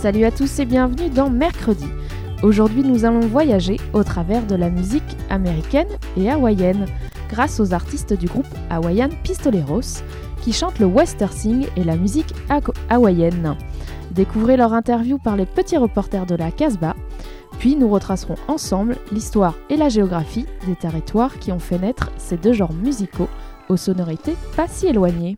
Salut à tous et bienvenue dans Mercredi. Aujourd'hui, nous allons voyager au travers de la musique américaine et hawaïenne grâce aux artistes du groupe Hawaiian Pistoleros qui chantent le western sing et la musique hawaïenne. Découvrez leur interview par les petits reporters de la Casbah, puis nous retracerons ensemble l'histoire et la géographie des territoires qui ont fait naître ces deux genres musicaux aux sonorités pas si éloignées.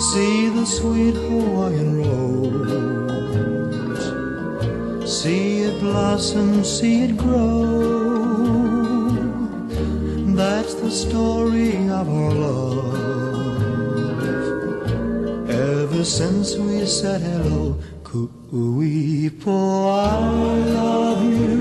See the sweet Hawaiian rose. See it blossom, see it grow. That's the story of our love. Ever since we said hello, coo-wee, I love you.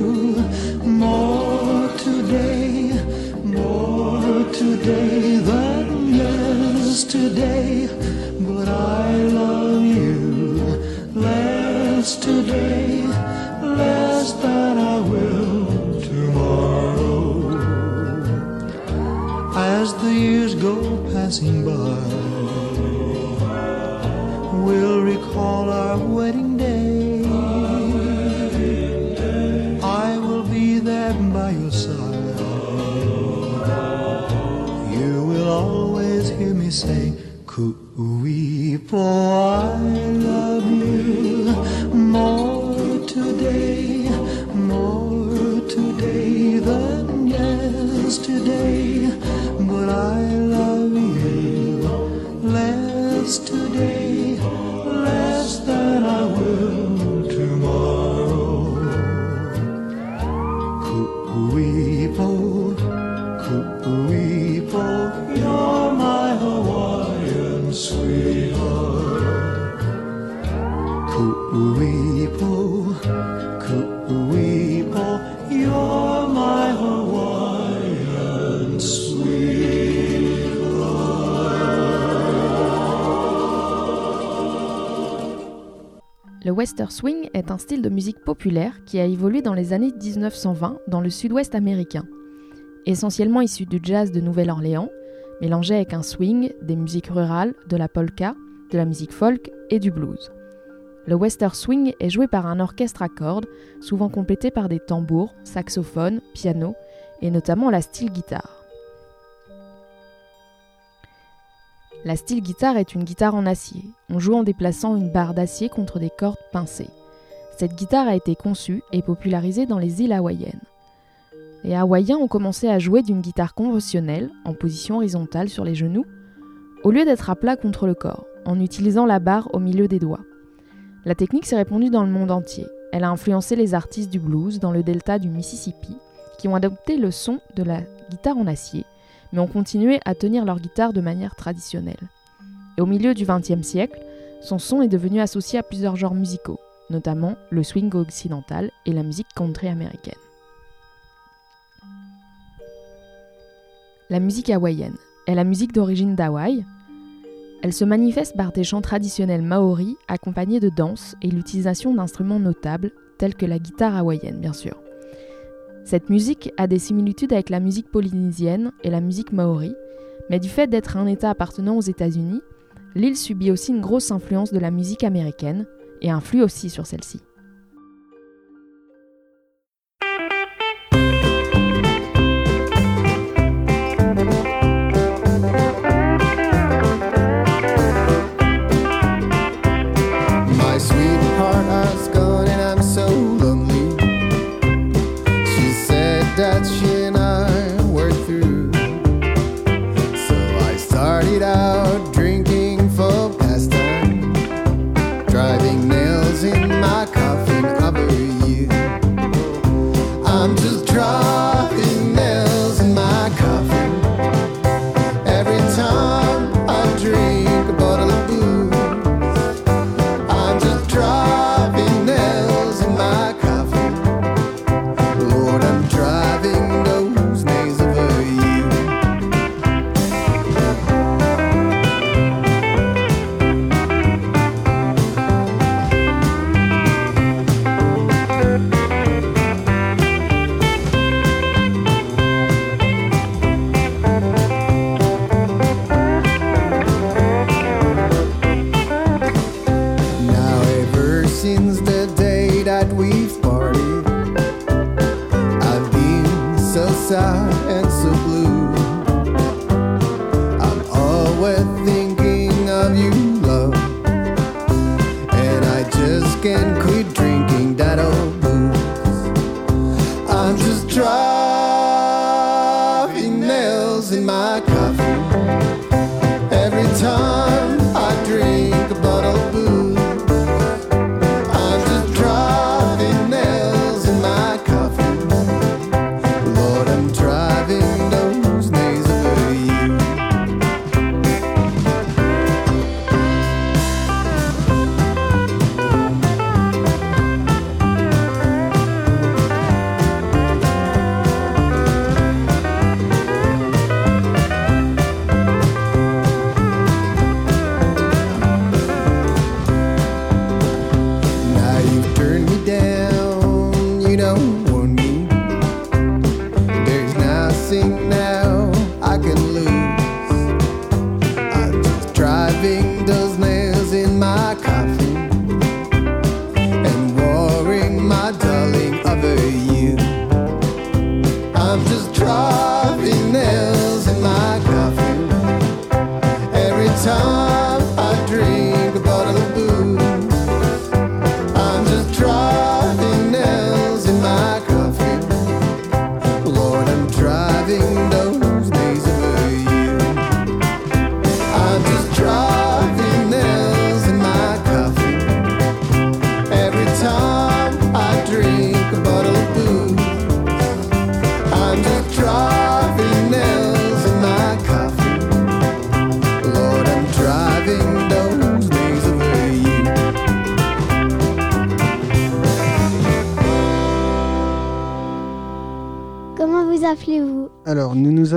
say, Could we pour Le western swing est un style de musique populaire qui a évolué dans les années 1920 dans le sud-ouest américain. Essentiellement issu du jazz de Nouvelle-Orléans, mélangé avec un swing, des musiques rurales, de la polka, de la musique folk et du blues. Le western swing est joué par un orchestre à cordes, souvent complété par des tambours, saxophones, piano et notamment la style guitare. La style guitare est une guitare en acier. On joue en déplaçant une barre d'acier contre des cordes pincées. Cette guitare a été conçue et popularisée dans les îles hawaïennes. Les Hawaïens ont commencé à jouer d'une guitare conventionnelle, en position horizontale sur les genoux, au lieu d'être à plat contre le corps, en utilisant la barre au milieu des doigts. La technique s'est répandue dans le monde entier. Elle a influencé les artistes du blues dans le delta du Mississippi, qui ont adopté le son de la guitare en acier mais ont continué à tenir leur guitare de manière traditionnelle. Et au milieu du XXe siècle, son son est devenu associé à plusieurs genres musicaux, notamment le swing occidental et la musique country américaine. La musique hawaïenne est la musique d'origine d'Hawaï. Elle se manifeste par des chants traditionnels maoris accompagnés de danse et l'utilisation d'instruments notables tels que la guitare hawaïenne bien sûr. Cette musique a des similitudes avec la musique polynésienne et la musique maori, mais du fait d'être un État appartenant aux États-Unis, l'île subit aussi une grosse influence de la musique américaine et influe aussi sur celle-ci.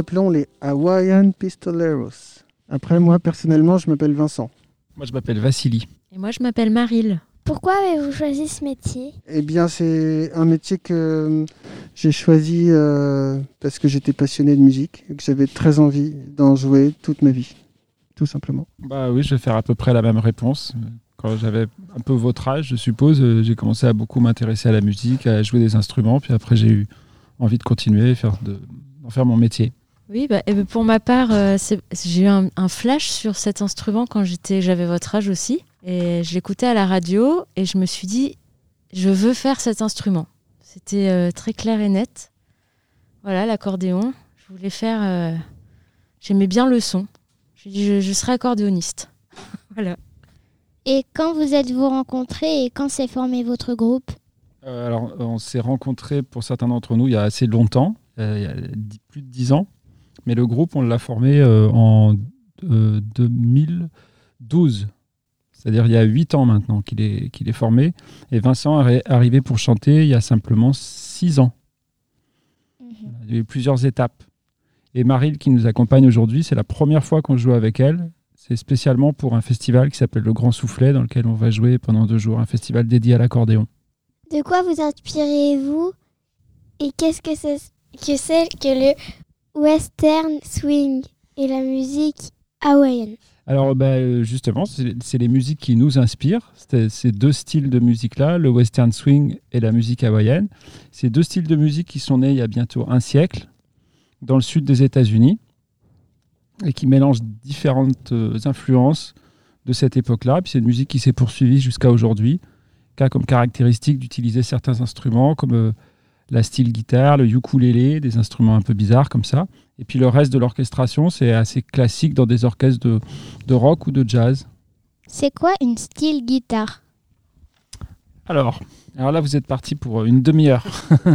Appelons les Hawaiian Pistoleros. Après, moi, personnellement, je m'appelle Vincent. Moi, je m'appelle Vassili. Et moi, je m'appelle Maril. Pourquoi avez-vous choisi ce métier? Eh bien, c'est un métier que euh, j'ai choisi euh, parce que j'étais passionné de musique et que j'avais très envie d'en jouer toute ma vie, tout simplement. Bah oui, je vais faire à peu près la même réponse. Quand j'avais un peu votre âge, je suppose, euh, j'ai commencé à beaucoup m'intéresser à la musique, à jouer des instruments, puis après j'ai eu envie de continuer, faire de, d'en faire mon métier. Oui, bah, eh ben, pour ma part, euh, j'ai eu un, un flash sur cet instrument quand j'étais, j'avais votre âge aussi. Et je l'écoutais à la radio et je me suis dit, je veux faire cet instrument. C'était euh, très clair et net. Voilà, l'accordéon. Je voulais faire. euh, J'aimais bien le son. Je dit, je, je serai accordéoniste. voilà. Et quand vous êtes-vous rencontrés et quand s'est formé votre groupe? Euh, alors, on s'est rencontrés pour certains d'entre nous il y a assez longtemps, euh, il y a dix- plus de 10 ans, mais le groupe, on l'a formé euh, en euh, 2012. C'est-à-dire il y a 8 ans maintenant qu'il est, qu'il est formé. Et Vincent est arrivé pour chanter il y a simplement 6 ans. Il y a eu plusieurs étapes. Et Marie qui nous accompagne aujourd'hui, c'est la première fois qu'on joue avec elle. C'est spécialement pour un festival qui s'appelle le Grand Soufflet, dans lequel on va jouer pendant deux jours, un festival dédié à l'accordéon. De quoi vous inspirez-vous? Et qu'est-ce que c'est que, c'est que le western swing et la musique hawaïenne Alors bah, euh, justement, c'est les musiques qui nous inspirent. Ces deux styles de musique-là, le western swing et la musique hawaïenne. Ces deux styles de musique qui sont nés il y a bientôt un siècle dans le sud des États-Unis et qui mélangent différentes euh, influences de cette époque-là. Puis c'est une musique qui s'est poursuivie jusqu'à aujourd'hui, qui a comme caractéristique d'utiliser certains instruments comme euh, la style guitare, le ukulélé, des instruments un peu bizarres comme ça. Et puis le reste de l'orchestration, c'est assez classique dans des orchestres de, de rock ou de jazz. C'est quoi une style guitare? Alors, alors là, vous êtes parti pour une demi-heure.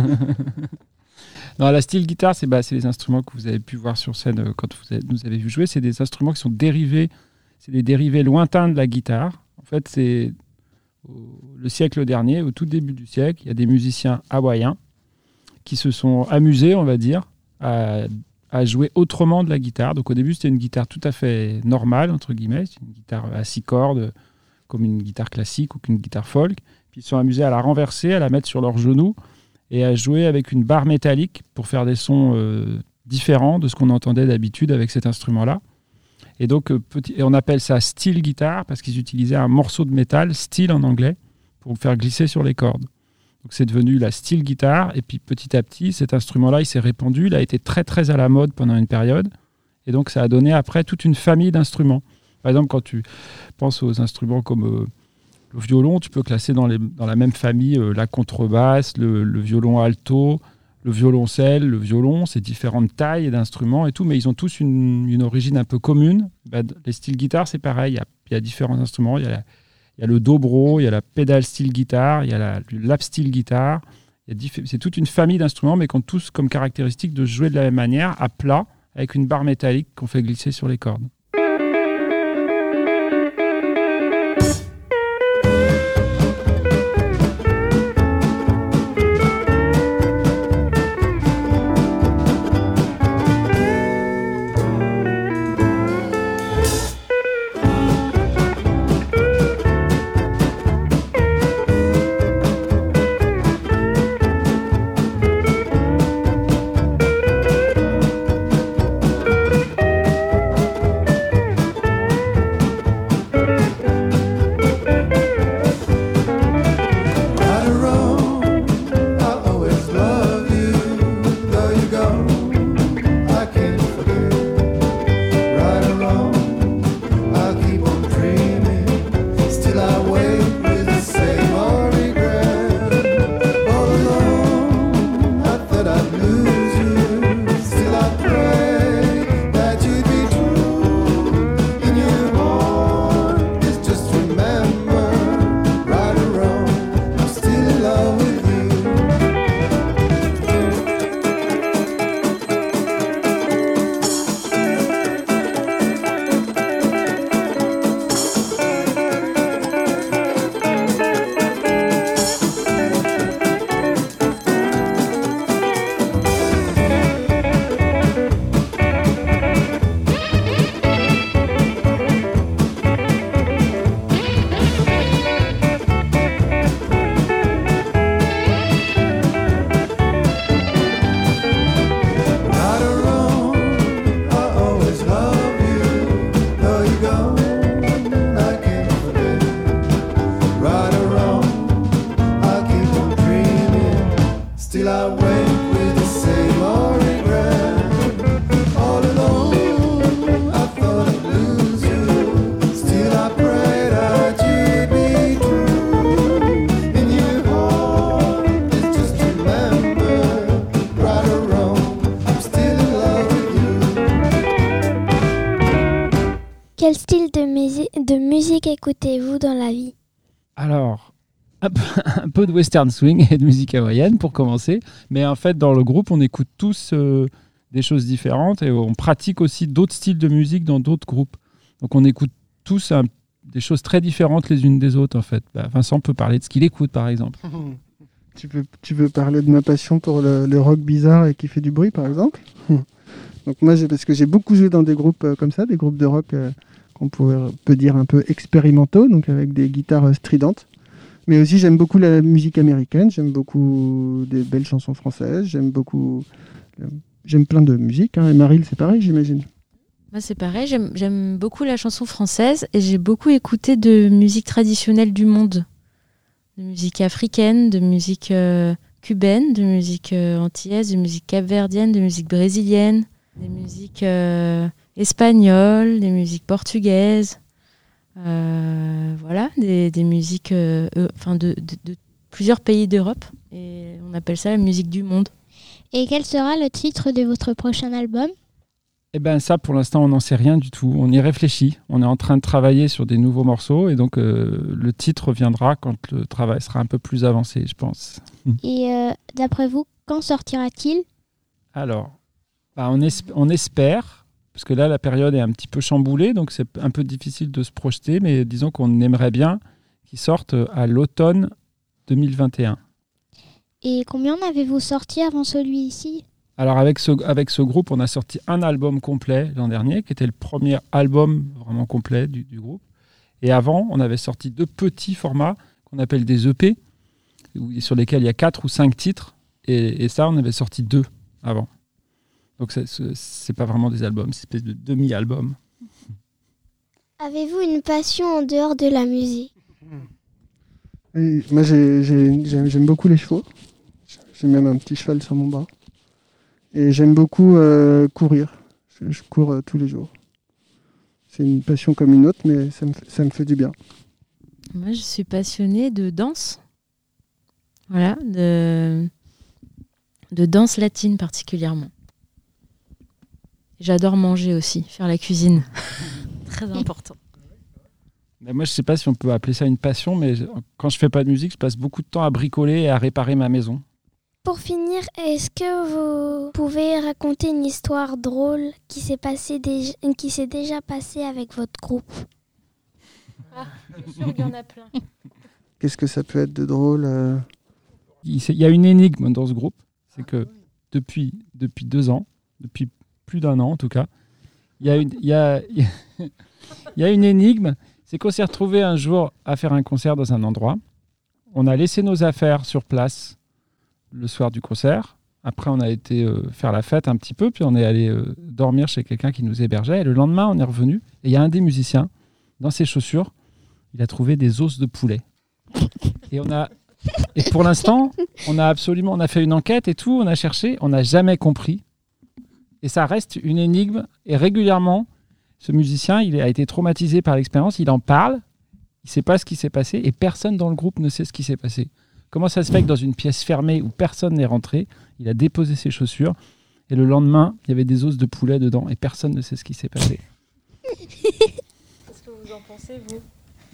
non, la style guitare, c'est bah, c'est les instruments que vous avez pu voir sur scène euh, quand vous avez- nous avez vu jouer. C'est des instruments qui sont dérivés, c'est des dérivés lointains de la guitare. En fait, c'est au- le siècle dernier, au tout début du siècle, il y a des musiciens hawaïens qui se sont amusés, on va dire, à, jouer autrement de la guitare. Donc au début, c'était une guitare tout à fait normale, entre guillemets, une guitare à six cordes, comme une guitare classique ou qu'une guitare folk. Puis ils se sont amusés à la renverser, à la mettre sur leurs genoux et à jouer avec une barre métallique pour faire des sons euh, différents de ce qu'on entendait d'habitude avec cet instrument-là. Et donc, euh, on appelle ça steel guitare parce qu'ils utilisaient un morceau de métal, steel en anglais, pour faire glisser sur les cordes. Donc c'est devenu la style guitare. Et puis petit à petit, cet instrument-là, il s'est répandu. Il a été très très à la mode pendant une période. Et donc ça a donné après toute une famille d'instruments. Par exemple, quand tu penses aux instruments comme euh, le violon, tu peux classer dans, la même famille euh, la contrebasse, le, violon alto, le violoncelle, le violon, c'est différentes tailles d'instruments et tout, mais ils ont tous une, origine un peu commune. Bah, les styles guitare, c'est pareil, il y a, différents instruments. Il y a le dobro, il y a la pédale style guitare, il y a la, lap style guitare. C'est toute une famille d'instruments, mais qui ont tous comme caractéristique de jouer de la même manière, à plat, avec une barre métallique qu'on fait glisser sur les cordes. Musique écoutez-vous dans la vie? Alors, un peu, un peu de western swing et de musique hawaïenne pour commencer. Mais en fait, dans le groupe, on écoute tous euh, des choses différentes et on pratique aussi d'autres styles de musique dans d'autres groupes. Donc, on écoute tous un- des choses très différentes les unes des autres, en fait. Bah, Vincent peut parler de ce qu'il écoute, par exemple. Tu peux, tu veux parler de ma passion pour le, le rock bizarre et qui fait du bruit, par exemple? Donc moi, parce que j'ai beaucoup joué dans des groupes euh, comme ça, des groupes de rock euh, qu'on peut dire un peu expérimentaux, donc avec des guitares stridentes. Mais aussi, j'aime beaucoup la musique américaine, j'aime beaucoup des belles chansons françaises, j'aime beaucoup... J'aime plein de musique, hein. et Maril, c'est pareil, j'imagine. Moi, c'est pareil. J'aime beaucoup la chanson française et j'ai beaucoup écouté de musique traditionnelle du monde. De musique africaine, de musique euh, cubaine, de musique euh, antillaise, de musique capverdienne, de musique brésilienne, des musiques euh, espagnoles, des musiques portugaises. Euh, voilà, des, des musiques euh, euh, enfin de, de- de plusieurs pays d'Europe. Et on appelle ça la musique du monde. Et quel sera le titre de votre prochain album? Eh ben ça, pour l'instant, on n'en sait rien du tout. On y réfléchit. On est en train de travailler sur des nouveaux morceaux et donc euh, le titre viendra quand le travail sera un peu plus avancé, je pense. Et euh, d'après vous, quand sortira-t-il? Alors, bah, on, esp- on espère, parce que là, la période est un petit peu chamboulée, donc c'est un peu difficile de se projeter, mais disons qu'on aimerait bien qu'il sorte à l'automne 2021. Et combien en avez-vous sorti avant celui-ci? Alors avec ce, avec ce groupe, on a sorti un album complet l'an dernier, qui était le premier album vraiment complet du, du groupe. Et avant, on avait sorti deux petits formats qu'on appelle des EP, sur lesquels il y a quatre ou cinq titres. Et, et ça, on avait sorti deux avant. Donc c'est- pas vraiment des albums, c'est une espèce de demi-album. Avez-vous une passion en dehors de la musique? Oui, moi, j'ai- j'ai- j'aime beaucoup les chevaux. J'ai même un petit cheval sur mon bras. Et j'aime beaucoup euh, courir. Je, je cours euh, tous les jours. C'est une passion comme une autre, mais ça me, fait- ça me fait du bien. Moi, je suis passionnée de danse. Voilà, de, de danse latine particulièrement. J'adore manger aussi, faire la cuisine. Très important. Mais moi, je sais pas si on peut appeler ça une passion, mais quand je fais pas de musique, je passe beaucoup de temps à bricoler et à réparer ma maison. Pour finir, est-ce que vous pouvez raconter une histoire drôle qui s'est passée déjà, qui s'est déjà passée avec votre groupe? Je suis sûre qu'il y en a plein. Qu'est-ce que ça peut être de drôle euh, il y a une énigme dans ce groupe, c'est que depuis, depuis deux ans, depuis plus d'un an en tout cas, il y a une, énigme, c'est qu'on s'est retrouvé un jour à faire un concert dans un endroit. On a laissé nos affaires sur place le soir du concert. Après, on a été euh, faire la fête un petit peu, puis on est allé euh, dormir chez quelqu'un qui nous hébergeait. Et le lendemain, on est revenu, et il y a un des musiciens, dans ses chaussures, il a trouvé des os de poulet. Et et pour l'instant, on a absolument, on a fait une enquête et tout, on a cherché, on n'a jamais compris. Et ça reste une énigme. Et régulièrement, ce musicien, il a été traumatisé par l'expérience, il en parle, il ne sait pas ce qui s'est passé, et personne dans le groupe ne sait ce qui s'est passé. Comment ça se fait que dans une pièce fermée où personne n'est rentré, il a déposé ses chaussures, et le lendemain, il y avait des os de poulet dedans, et personne ne sait ce qui s'est passé? Qu'est-ce que vous en pensez, vous?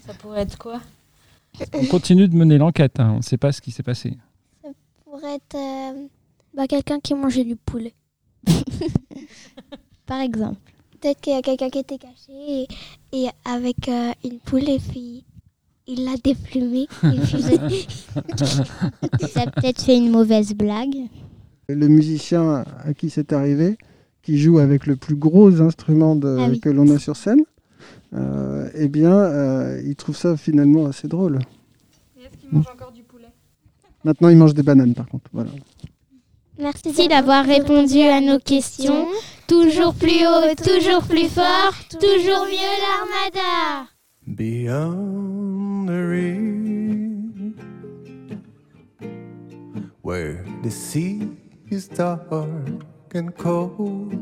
Ça pourrait être quoi? On continue de mener l'enquête, hein, on ne sait pas ce qui s'est passé. Pour être euh, bah, quelqu'un qui mangeait du poulet. Par exemple. Peut-être qu'il y a quelqu'un qui était caché et, et avec euh, une poule et puis il l'a déplumé. Et puis Ça a peut-être fait une mauvaise blague. Le musicien à qui c'est arrivé, qui joue avec le plus gros instrument de- Ah oui. que l'on a sur scène, euh, eh bien, euh, il trouve ça finalement assez drôle. Est-ce qu'il mange encore du poulet? Maintenant, il mange des bananes, par contre. Voilà. Merci d'avoir répondu à nos questions. Toujours plus haut, toujours plus fort, toujours mieux l'armada. Beyond the rim, where the sea is dark and cold,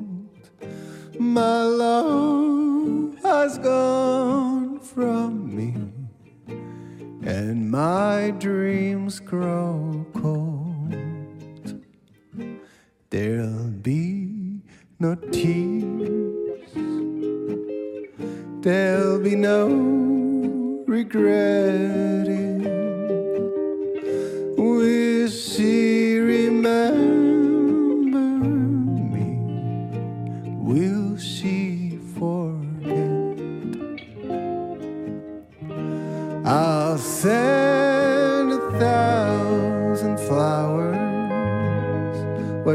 my love has gone from me, and my dreams grow cold. There'll be no tears. There'll be no regretting.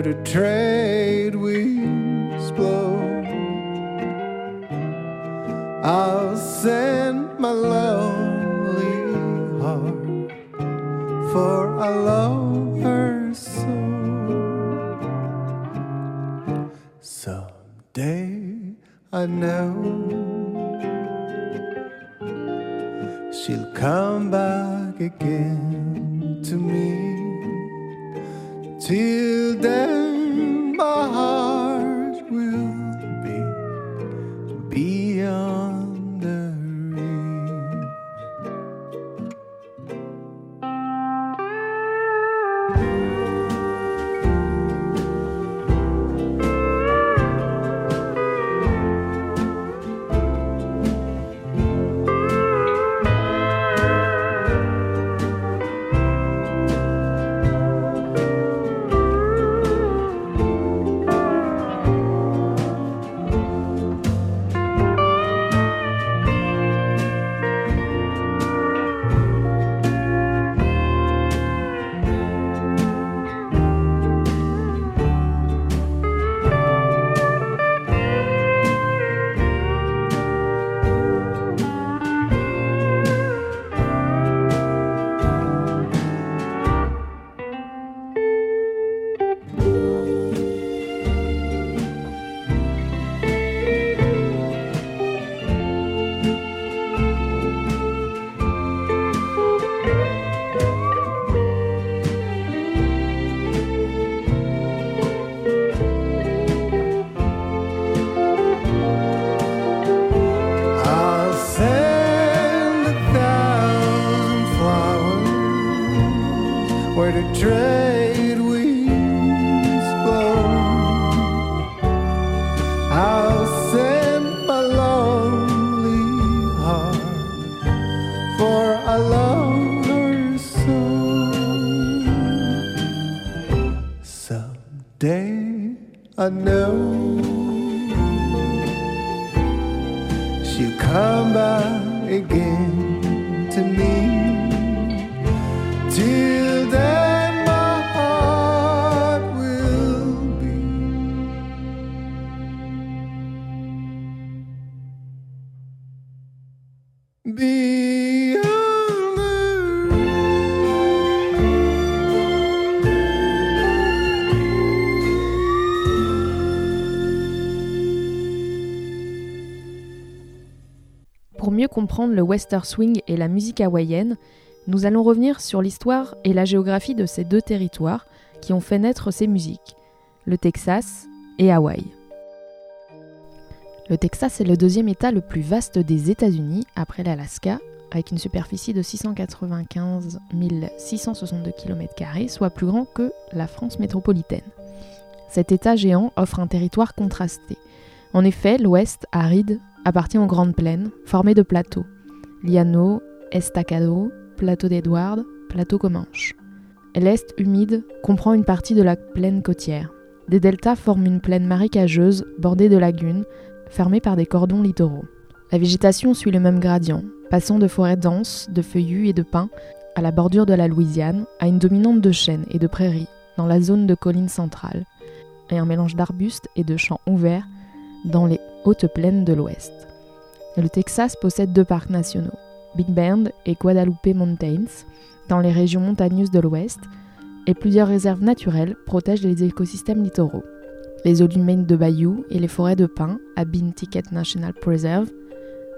The trade winds blow. I'll send my lonely heart, for I love her so. Someday I know she'll come back again to me. Till then, my heart I know le western swing et la musique hawaïenne, nous allons revenir sur l'histoire et la géographie de ces deux territoires qui ont fait naître ces musiques, le Texas et Hawaï. Le Texas est le deuxième État le plus vaste des États-Unis après l'Alaska, avec une superficie de 695 662 km, soit plus grand que la France métropolitaine. Cet État géant offre un territoire contrasté. En effet, l'ouest, aride, appartient aux grandes plaines, formées de plateaux. Liano, Estacado, plateau d'Edward, plateau Comanche. L'est, humide, comprend une partie de la plaine côtière. Des deltas forment une plaine marécageuse bordée de lagunes, fermée par des cordons littoraux. La végétation suit le même gradient, passant de forêts denses, de feuillus et de pins, à la bordure de la Louisiane, à une dominante de chênes et de prairies, dans la zone de collines centrales, et un mélange d'arbustes et de champs ouverts dans les hautes plaines de l'ouest. Le Texas possède deux parcs nationaux, Big Bend et Guadalupe Mountains, dans les régions montagneuses de l'ouest, et plusieurs réserves naturelles protègent les écosystèmes littoraux. Les eaux du Maine de Bayou et les forêts de pins à Bean Ticket National Preserve,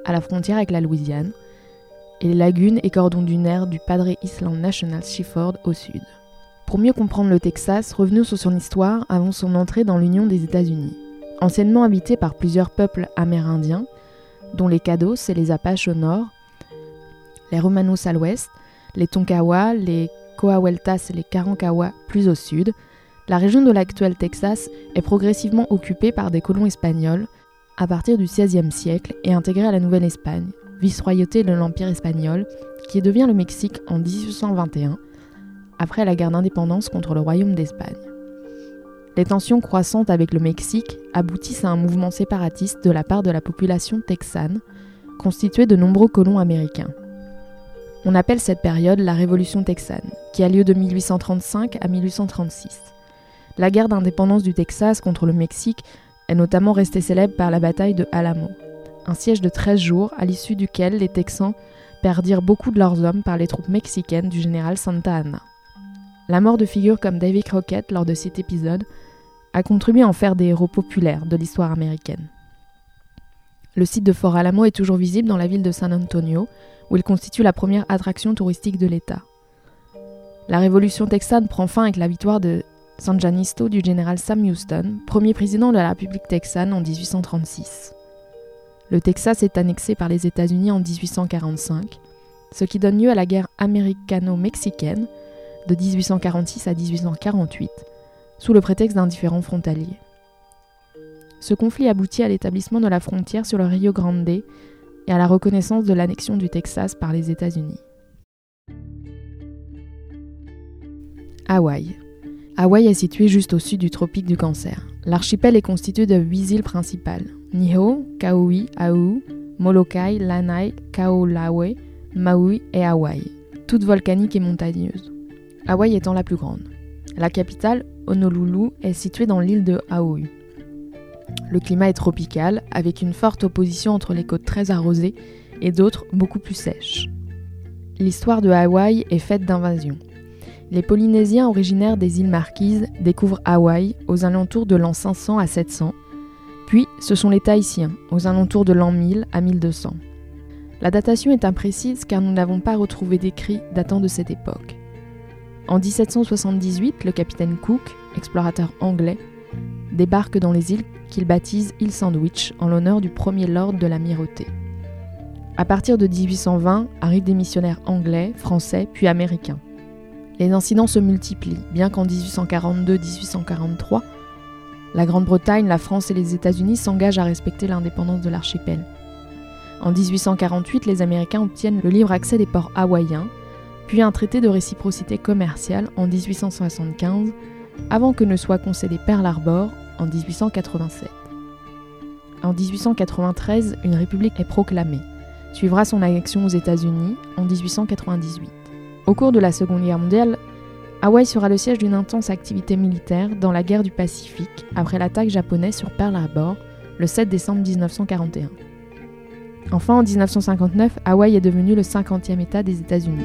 à la frontière avec la Louisiane, et les lagunes et cordons dunaires du Padre Island National Seaford au sud. Pour mieux comprendre le Texas, revenons sur son histoire avant son entrée dans l'Union des États-Unis. Anciennement habité par plusieurs peuples amérindiens, dont les Cados et les Apaches au nord, les Romanos à l'ouest, les Tonkawa, les Coahueltas et les Karankawa plus au sud, la région de l'actuel Texas est progressivement occupée par des colons espagnols à partir du XVIe siècle et intégrée à la Nouvelle-Espagne, vice-royauté de l'Empire espagnol, qui devient le Mexique en 1821, après la guerre d'indépendance contre le Royaume d'Espagne. Les tensions croissantes avec le Mexique aboutissent à un mouvement séparatiste de la part de la population texane, constituée de nombreux colons américains. On appelle cette période la Révolution texane, qui a lieu de 1835 à 1836. La guerre d'indépendance du Texas contre le Mexique est notamment restée célèbre par la bataille de Alamo, un siège de 13 jours à l'issue duquel les Texans perdirent beaucoup de leurs hommes par les troupes mexicaines du général Santa Anna. La mort de figures comme Davy Crockett lors de cet épisode a contribué à en faire des héros populaires de l'histoire américaine. Le site de Fort Alamo est toujours visible dans la ville de San Antonio, où il constitue la première attraction touristique de l'État. La révolution texane prend fin avec la victoire de San Janisto du général Sam Houston, premier président de la République texane en 1836. Le Texas est annexé par les États-Unis en 1845, ce qui donne lieu à la guerre américano-mexicaine de 1846 à 1848, sous le prétexte d'un différend frontalier. Ce conflit aboutit à l'établissement de la frontière sur le Rio Grande et à la reconnaissance de l'annexion du Texas par les États-Unis. Hawaï. Hawaï est situé juste au sud du tropique du Cancer. L'archipel est constitué de huit îles principales Niho, Kauai, Aou, Molokai, Lanai, Kaolawe, Maui et Hawaï, toutes volcaniques et montagneuses. Hawaï étant la plus grande. La capitale, Honolulu, est située dans l'île de Aoui. Le climat est tropical, avec une forte opposition entre les côtes très arrosées et d'autres beaucoup plus sèches. L'histoire de Hawaï est faite d'invasions. Les Polynésiens originaires des îles Marquises découvrent Hawaï aux alentours de l'an 500 à 700, puis ce sont les Tahitiens aux alentours de l'an 1000 à 1200. La datation est imprécise car nous n'avons pas retrouvé d'écrits datant de cette époque. En 1778, le capitaine Cook, explorateur anglais, débarque dans les îles qu'il baptise île Sandwich en l'honneur du premier lord de l'amirauté. À partir de 1820 arrivent des missionnaires anglais, français puis américains. Les incidents se multiplient, bien qu'en 1842-1843, la Grande-Bretagne, la France et les États-Unis s'engagent à respecter l'indépendance de l'archipel. En 1848, les Américains obtiennent le libre accès des ports hawaïens, puis un traité de réciprocité commerciale en 1875, avant que ne soit concédé Pearl Harbor en 1887. En 1893, une république est proclamée. Suivra son annexion aux États-Unis en 1898. Au cours de la Seconde Guerre mondiale, Hawaï sera le siège d'une intense activité militaire dans la guerre du Pacifique après l'attaque japonaise sur Pearl Harbor le 7 décembre 1941. Enfin, en 1959, Hawaï est devenu le 50e État des États-Unis.